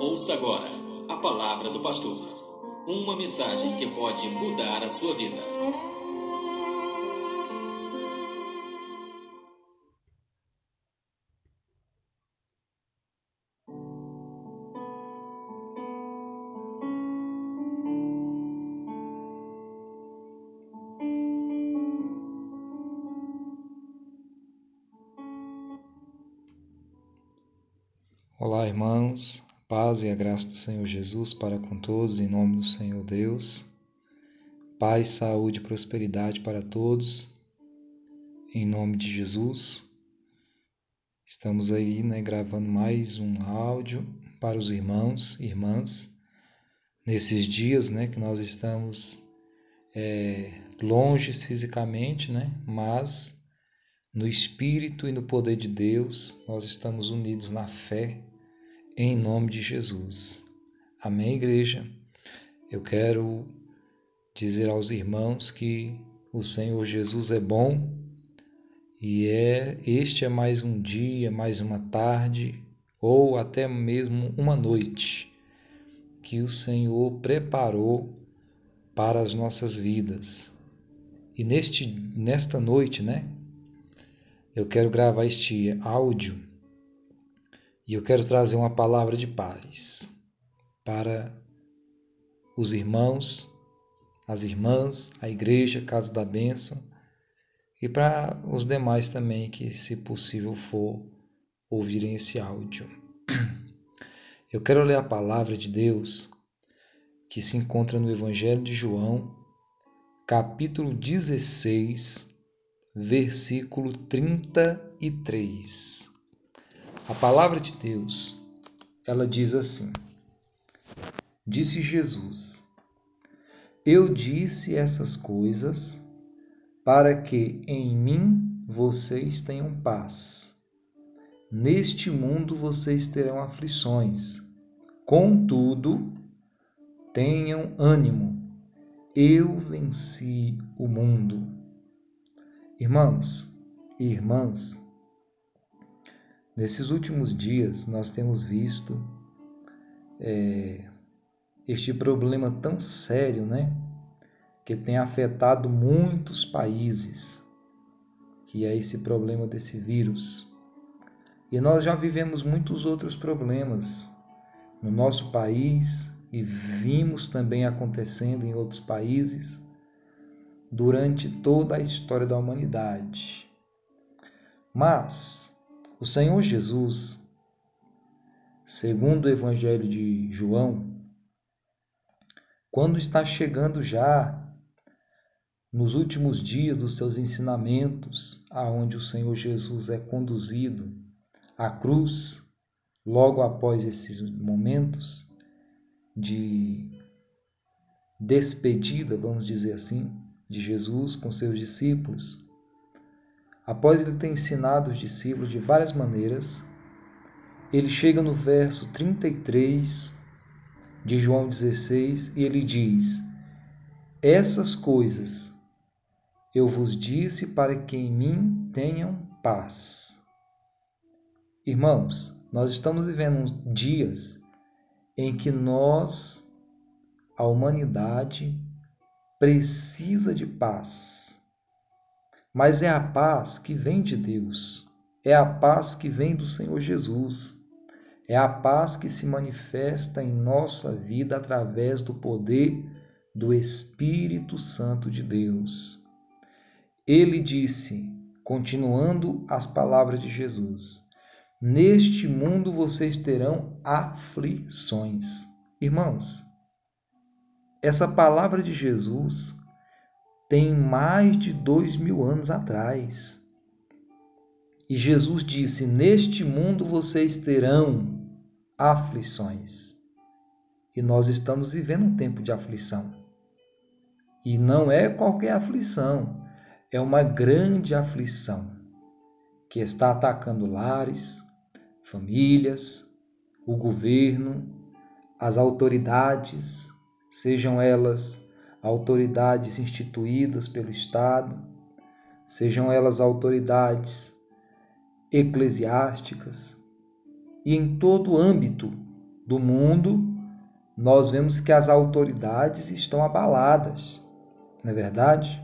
Ouça agora a palavra do pastor. Uma mensagem que pode mudar a sua vida. Irmãos. Paz e a graça do Senhor Jesus para com todos, em nome do Senhor Deus. Paz, saúde e prosperidade para todos, em nome de Jesus. Estamos aí, né, gravando mais um áudio para os irmãos e irmãs nesses dias, né, que nós estamos é, longes fisicamente, né, mas no Espírito e no poder de Deus, nós estamos unidos na fé em nome de Jesus. Amém, igreja? Eu quero dizer aos irmãos que o Senhor Jesus é bom e é este é mais um dia, mais uma tarde ou até mesmo uma noite que o Senhor preparou para as nossas vidas. E neste nesta noite, né? Eu quero gravar este áudio e eu quero trazer uma palavra de paz para os irmãos, as irmãs, a igreja, Casa da Bênção e para os demais também que, se possível for, ouvirem esse áudio. Eu quero ler a palavra de Deus que se encontra no Evangelho de João, capítulo 16, versículo 33. A palavra de Deus, ela diz assim: Disse Jesus: Eu disse essas coisas para que em mim vocês tenham paz. Neste mundo vocês terão aflições. Contudo, tenham ânimo. Eu venci o mundo. Irmãos e irmãs, Nesses últimos dias, nós temos visto é, este problema tão sério, né? Que tem afetado muitos países, que é esse problema desse vírus. E nós já vivemos muitos outros problemas no nosso país e vimos também acontecendo em outros países durante toda a história da humanidade. Mas o Senhor Jesus, segundo o Evangelho de João, quando está chegando já nos últimos dias dos seus ensinamentos, aonde o Senhor Jesus é conduzido à cruz, logo após esses momentos de despedida, vamos dizer assim, de Jesus com seus discípulos, Após ele ter ensinado os discípulos de várias maneiras, ele chega no verso 33 de João 16 e ele diz: Essas coisas eu vos disse para que em mim tenham paz. Irmãos, nós estamos vivendo dias em que nós, a humanidade, precisa de paz mas é a paz que vem de Deus, é a paz que vem do Senhor Jesus, é a paz que se manifesta em nossa vida através do poder do Espírito Santo de Deus. Ele disse, continuando as palavras de Jesus: Neste mundo vocês terão aflições. Irmãos, essa palavra de Jesus tem mais de dois mil anos atrás. E Jesus disse: Neste mundo vocês terão aflições. E nós estamos vivendo um tempo de aflição. E não é qualquer aflição, é uma grande aflição que está atacando lares, famílias, o governo, as autoridades, sejam elas autoridades instituídas pelo Estado, sejam elas autoridades eclesiásticas, e em todo âmbito do mundo, nós vemos que as autoridades estão abaladas, não é verdade?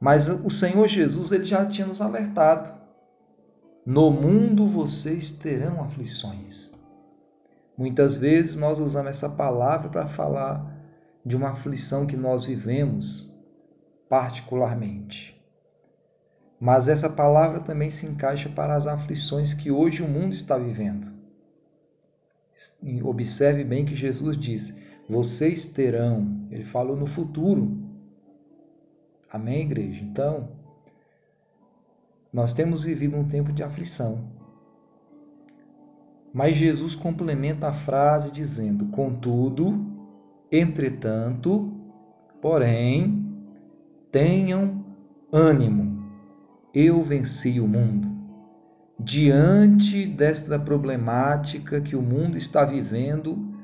Mas o Senhor Jesus ele já tinha nos alertado. No mundo vocês terão aflições. Muitas vezes nós usamos essa palavra para falar de uma aflição que nós vivemos particularmente. Mas essa palavra também se encaixa para as aflições que hoje o mundo está vivendo. Observe bem que Jesus disse: vocês terão, ele falou no futuro. Amém, igreja? Então, nós temos vivido um tempo de aflição. Mas Jesus complementa a frase dizendo: Contudo, entretanto, porém, tenham ânimo, eu venci o mundo. Diante desta problemática que o mundo está vivendo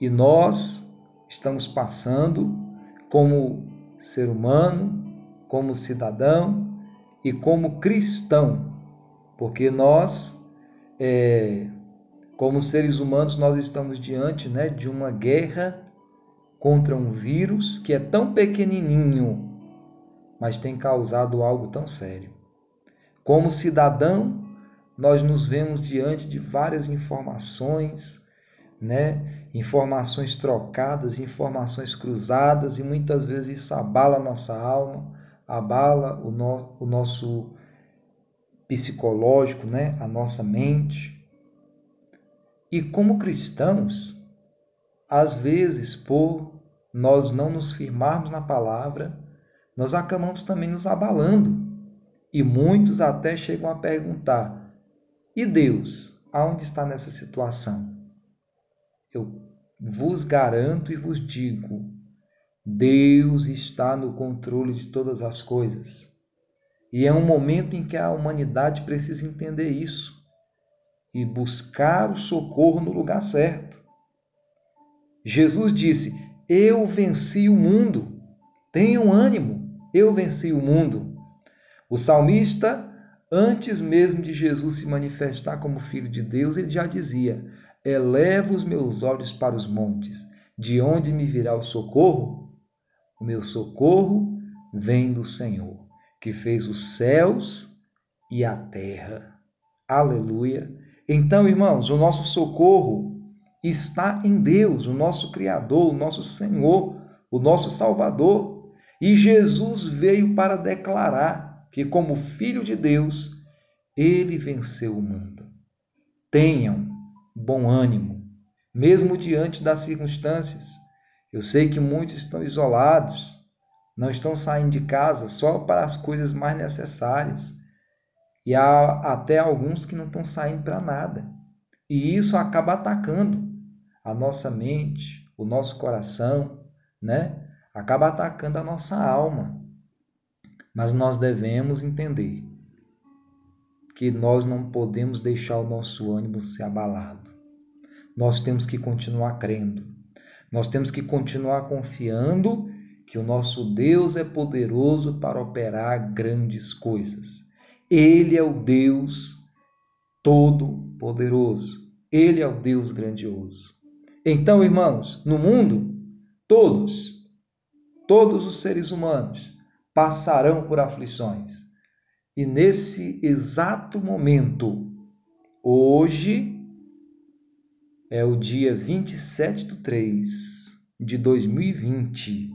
e nós estamos passando como ser humano, como cidadão e como cristão, porque nós, é, como seres humanos, nós estamos diante né, de uma guerra contra um vírus que é tão pequenininho, mas tem causado algo tão sério. Como cidadão, nós nos vemos diante de várias informações, né? Informações trocadas, informações cruzadas e muitas vezes isso abala a nossa alma, abala o, no, o nosso psicológico, né? A nossa mente. E como cristãos, às vezes, por nós não nos firmarmos na palavra, nós acabamos também nos abalando. E muitos até chegam a perguntar: e Deus, aonde está nessa situação? Eu vos garanto e vos digo: Deus está no controle de todas as coisas. E é um momento em que a humanidade precisa entender isso e buscar o socorro no lugar certo. Jesus disse: Eu venci o mundo. Tenham ânimo, eu venci o mundo. O salmista, antes mesmo de Jesus se manifestar como filho de Deus, ele já dizia: Eleva os meus olhos para os montes, de onde me virá o socorro? O meu socorro vem do Senhor, que fez os céus e a terra. Aleluia. Então, irmãos, o nosso socorro está em Deus, o nosso Criador, o nosso Senhor, o nosso Salvador. E Jesus veio para declarar que, como Filho de Deus, ele venceu o mundo. Tenham bom ânimo, mesmo diante das circunstâncias. Eu sei que muitos estão isolados, não estão saindo de casa só para as coisas mais necessárias. E há até alguns que não estão saindo para nada. E isso acaba atacando a nossa mente, o nosso coração, né? Acaba atacando a nossa alma. Mas nós devemos entender que nós não podemos deixar o nosso ânimo ser abalado. Nós temos que continuar crendo. Nós temos que continuar confiando que o nosso Deus é poderoso para operar grandes coisas. Ele é o Deus todo-poderoso. Ele é o Deus grandioso. Então, irmãos, no mundo, todos, todos os seres humanos passarão por aflições. E nesse exato momento, hoje, é o dia 27 de 3 de 2020.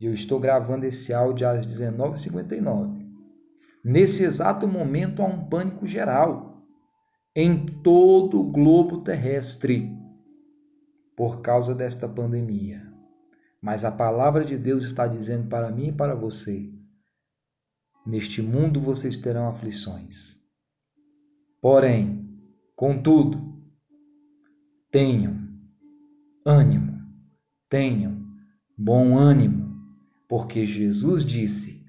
E eu estou gravando esse áudio às 19h59. Nesse exato momento há um pânico geral em todo o globo terrestre por causa desta pandemia. Mas a palavra de Deus está dizendo para mim e para você: neste mundo vocês terão aflições. Porém, contudo, tenham ânimo, tenham bom ânimo, porque Jesus disse: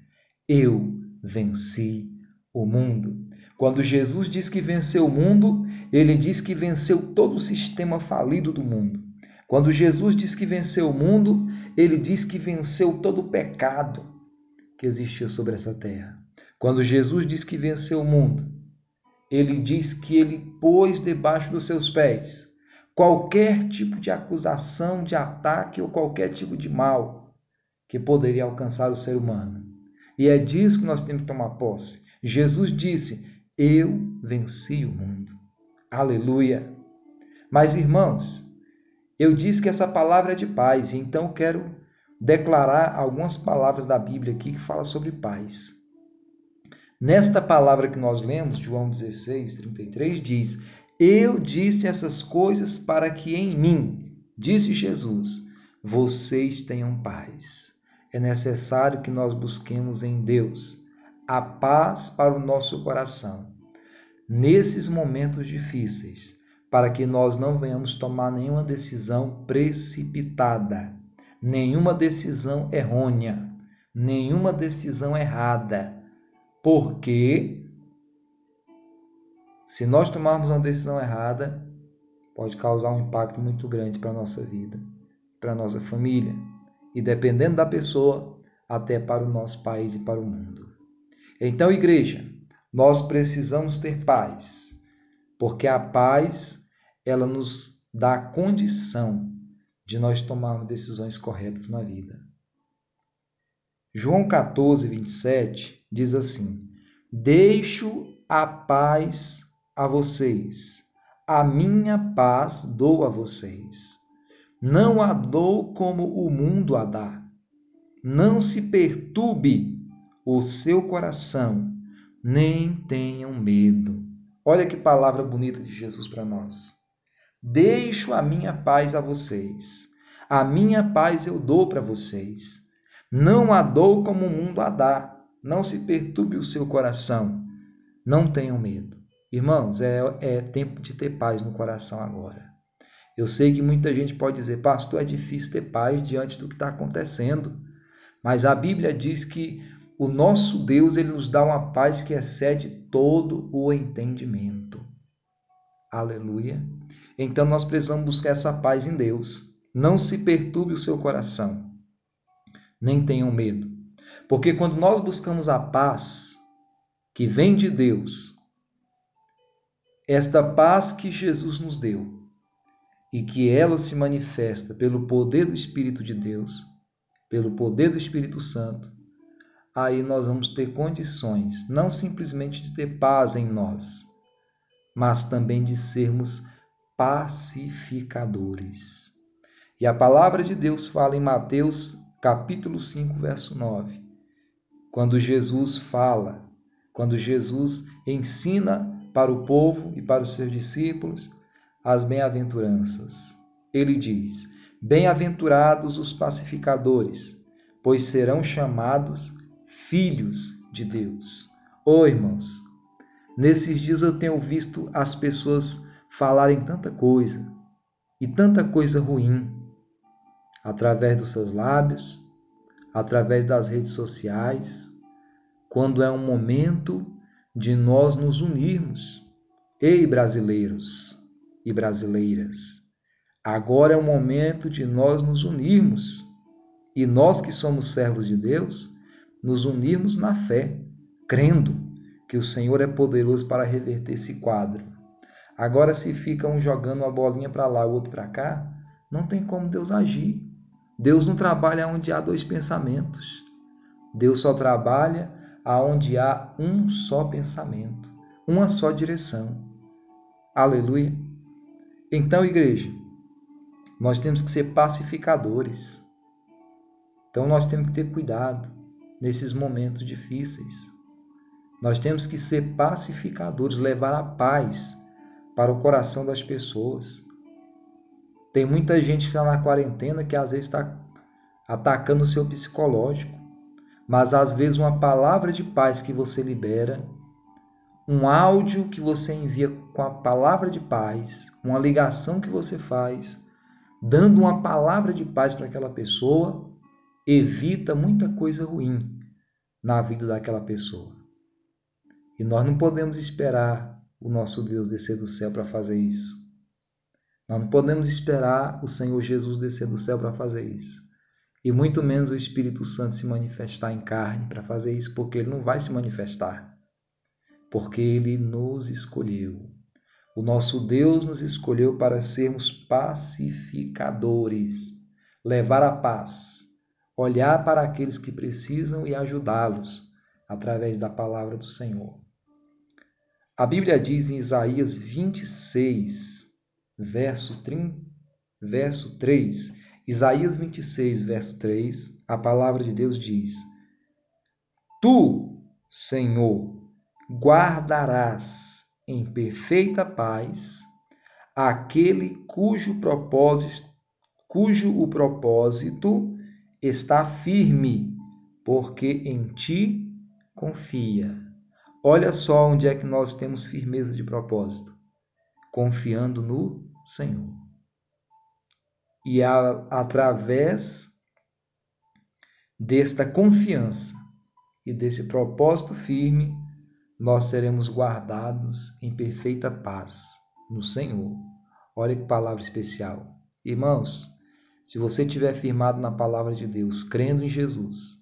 Eu venci o mundo. Quando Jesus diz que venceu o mundo, ele diz que venceu todo o sistema falido do mundo. Quando Jesus diz que venceu o mundo, ele diz que venceu todo o pecado que existia sobre essa terra. Quando Jesus diz que venceu o mundo, ele diz que ele pôs debaixo dos seus pés qualquer tipo de acusação, de ataque ou qualquer tipo de mal que poderia alcançar o ser humano. E é disso que nós temos que tomar posse. Jesus disse: Eu venci o mundo. Aleluia. Mas, irmãos, eu disse que essa palavra é de paz, então quero declarar algumas palavras da Bíblia aqui que fala sobre paz. Nesta palavra que nós lemos, João 16, 33, diz: Eu disse essas coisas para que em mim, disse Jesus, vocês tenham paz. É necessário que nós busquemos em Deus a paz para o nosso coração. Nesses momentos difíceis, para que nós não venhamos tomar nenhuma decisão precipitada, nenhuma decisão errônea, nenhuma decisão errada. Porque se nós tomarmos uma decisão errada, pode causar um impacto muito grande para a nossa vida, para a nossa família. E, dependendo da pessoa, até para o nosso país e para o mundo. Então, igreja, nós precisamos ter paz, porque a paz ela nos dá a condição de nós tomarmos decisões corretas na vida. João 14, 27 diz assim: Deixo a paz a vocês, a minha paz dou a vocês. Não a dou como o mundo a dá. Não se perturbe o seu coração, nem tenham medo. Olha que palavra bonita de Jesus para nós. Deixo a minha paz a vocês. A minha paz eu dou para vocês. Não a dou como o mundo a dá. Não se perturbe o seu coração. Não tenham medo. Irmãos, é, é tempo de ter paz no coração agora. Eu sei que muita gente pode dizer, pastor, é difícil ter paz diante do que está acontecendo. Mas a Bíblia diz que o nosso Deus ele nos dá uma paz que excede todo o entendimento. Aleluia. Então nós precisamos buscar essa paz em Deus. Não se perturbe o seu coração nem tenham medo. Porque quando nós buscamos a paz que vem de Deus, esta paz que Jesus nos deu, e que ela se manifesta pelo poder do Espírito de Deus, pelo poder do Espírito Santo, aí nós vamos ter condições não simplesmente de ter paz em nós, mas também de sermos pacificadores. E a palavra de Deus fala em Mateus capítulo 5, verso 9. Quando Jesus fala, quando Jesus ensina para o povo e para os seus discípulos as bem-aventuranças. Ele diz: Bem-aventurados os pacificadores, pois serão chamados filhos de Deus. Ô oh, irmãos, nesses dias eu tenho visto as pessoas falarem tanta coisa e tanta coisa ruim através dos seus lábios, através das redes sociais, quando é um momento de nós nos unirmos. Ei, brasileiros e brasileiras, agora é o momento de nós nos unirmos e nós que somos servos de Deus, nos unirmos na fé, crendo que o Senhor é poderoso para reverter esse quadro. Agora, se fica um jogando uma bolinha para lá, o outro para cá, não tem como Deus agir. Deus não trabalha onde há dois pensamentos. Deus só trabalha aonde há um só pensamento, uma só direção. Aleluia. Então, igreja, nós temos que ser pacificadores. Então, nós temos que ter cuidado nesses momentos difíceis. Nós temos que ser pacificadores, levar a paz para o coração das pessoas. Tem muita gente que está na quarentena que às vezes está atacando o seu psicológico, mas às vezes uma palavra de paz que você libera, um áudio que você envia com a palavra de paz, uma ligação que você faz, dando uma palavra de paz para aquela pessoa, evita muita coisa ruim na vida daquela pessoa. E nós não podemos esperar o nosso Deus descer do céu para fazer isso. Nós não podemos esperar o Senhor Jesus descer do céu para fazer isso. E muito menos o Espírito Santo se manifestar em carne para fazer isso, porque ele não vai se manifestar. porque Ele nos escolheu. O nosso Deus nos escolheu para sermos pacificadores, levar a paz, olhar para aqueles que precisam e ajudá-los através da palavra do Senhor. A Bíblia diz em Isaías 26, verso, 30, verso 3, Isaías 26, verso 3, a palavra de Deus diz: Tu, Senhor, guardarás em perfeita paz aquele cujo propósito, cujo o propósito está firme, porque em ti confia. Olha só onde é que nós temos firmeza de propósito, confiando no Senhor. E a, através desta confiança e desse propósito firme, nós seremos guardados em perfeita paz no Senhor. Olha que palavra especial. Irmãos, se você estiver firmado na palavra de Deus, crendo em Jesus,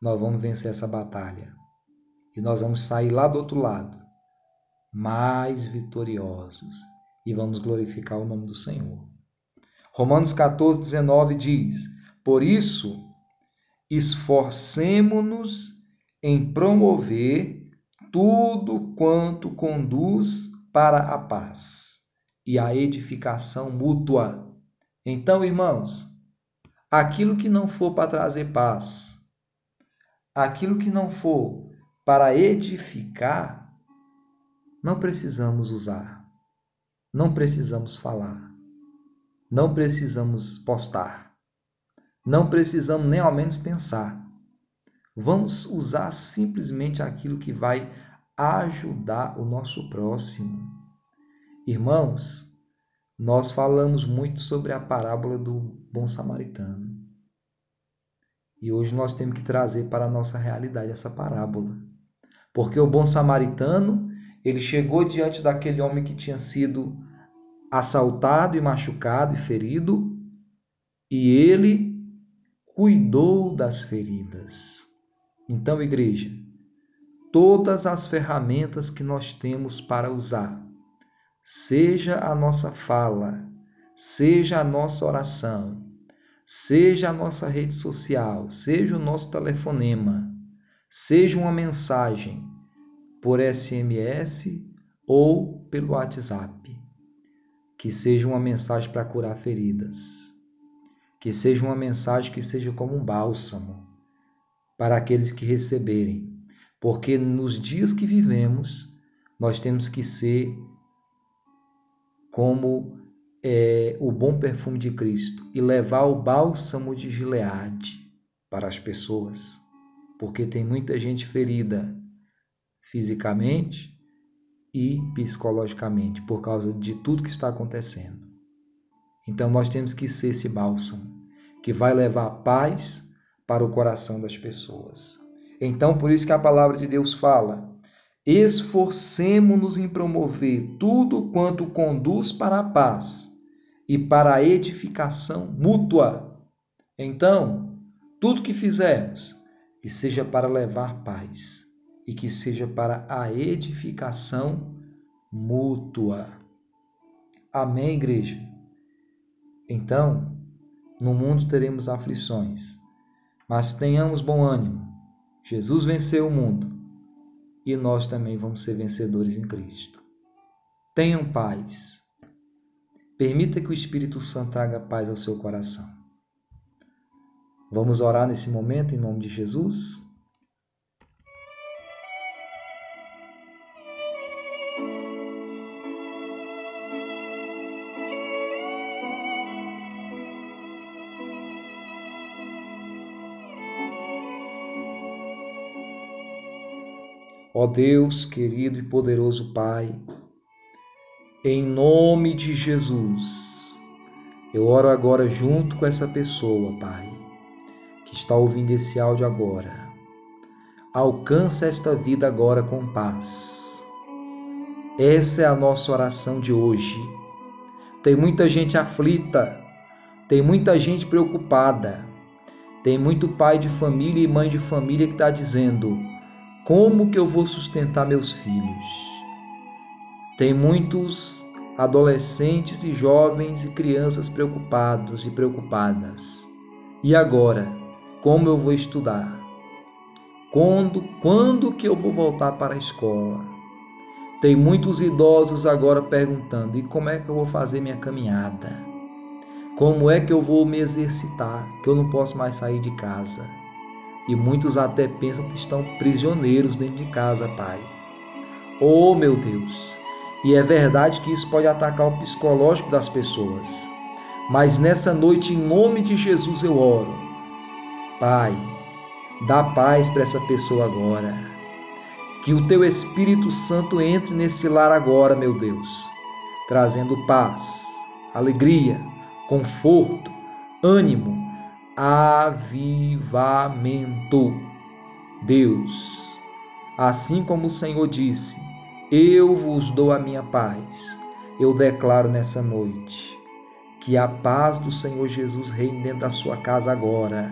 nós vamos vencer essa batalha. E nós vamos sair lá do outro lado, mais vitoriosos, e vamos glorificar o nome do Senhor. Romanos 14, 19 diz: Por isso, esforcemo-nos em promover tudo quanto conduz para a paz e a edificação mútua. Então, irmãos, aquilo que não for para trazer paz, aquilo que não for para edificar, não precisamos usar, não precisamos falar, não precisamos postar, não precisamos nem ao menos pensar Vamos usar simplesmente aquilo que vai ajudar o nosso próximo. Irmãos, nós falamos muito sobre a parábola do bom samaritano. E hoje nós temos que trazer para a nossa realidade essa parábola. Porque o bom samaritano, ele chegou diante daquele homem que tinha sido assaltado e machucado e ferido, e ele cuidou das feridas. Então, igreja, todas as ferramentas que nós temos para usar, seja a nossa fala, seja a nossa oração, seja a nossa rede social, seja o nosso telefonema, seja uma mensagem por SMS ou pelo WhatsApp, que seja uma mensagem para curar feridas, que seja uma mensagem que seja como um bálsamo, para aqueles que receberem, porque nos dias que vivemos, nós temos que ser como é, o bom perfume de Cristo e levar o bálsamo de Gileade para as pessoas, porque tem muita gente ferida fisicamente e psicologicamente por causa de tudo que está acontecendo. Então nós temos que ser esse bálsamo que vai levar paz para o coração das pessoas. Então, por isso que a palavra de Deus fala: esforcemo-nos em promover tudo quanto conduz para a paz e para a edificação mútua. Então, tudo que fizermos, que seja para levar paz e que seja para a edificação mútua. Amém, igreja? Então, no mundo teremos aflições, mas tenhamos bom ânimo. Jesus venceu o mundo e nós também vamos ser vencedores em Cristo. Tenham paz. Permita que o Espírito Santo traga paz ao seu coração. Vamos orar nesse momento em nome de Jesus? Ó Deus, querido e poderoso Pai, em nome de Jesus, eu oro agora junto com essa pessoa, Pai, que está ouvindo esse áudio agora. Alcança esta vida agora com paz. Essa é a nossa oração de hoje. Tem muita gente aflita, tem muita gente preocupada, tem muito pai de família e mãe de família que está dizendo: Como que eu vou sustentar meus filhos? Tem muitos adolescentes e jovens e crianças preocupados e preocupadas. E agora, como eu vou estudar? Quando, quando que eu vou voltar para a escola? Tem muitos idosos agora perguntando: e como é que eu vou fazer minha caminhada? Como é que eu vou me exercitar? Que eu não posso mais sair de casa. E muitos até pensam que estão prisioneiros dentro de casa, Pai. Oh, meu Deus! E é verdade que isso pode atacar o psicológico das pessoas. Mas nessa noite, em nome de Jesus, eu oro. Pai, dá paz para essa pessoa agora. Que o teu Espírito Santo entre nesse lar agora, meu Deus, trazendo paz, alegria, conforto, ânimo, avivamento. Deus, assim como o Senhor disse, eu vos dou a minha paz. Eu declaro nessa noite que a paz do Senhor Jesus reine dentro da sua casa agora.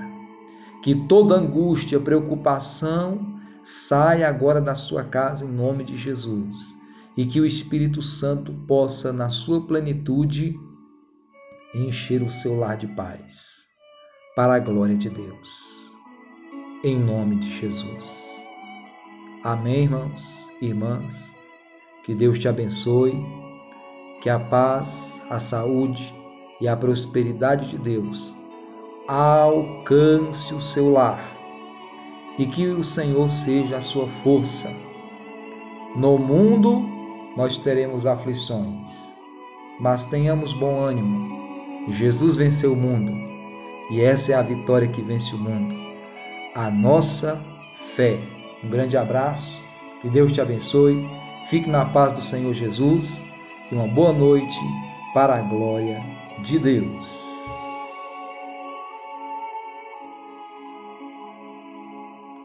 Que toda angústia, preocupação saia agora da sua casa em nome de Jesus. E que o Espírito Santo possa, na sua plenitude, encher o seu lar de paz, para a glória de Deus. Em nome de Jesus. Amém, irmãos e irmãs. Que Deus te abençoe. Que a paz, a saúde e a prosperidade de Deus alcance o seu lar e que o Senhor seja a sua força. No mundo nós teremos aflições, mas tenhamos bom ânimo Jesus venceu o mundo e essa é a vitória que vence o mundo. A nossa fé. Um grande abraço, que Deus te abençoe, fique na paz do Senhor Jesus e uma boa noite para a glória de Deus.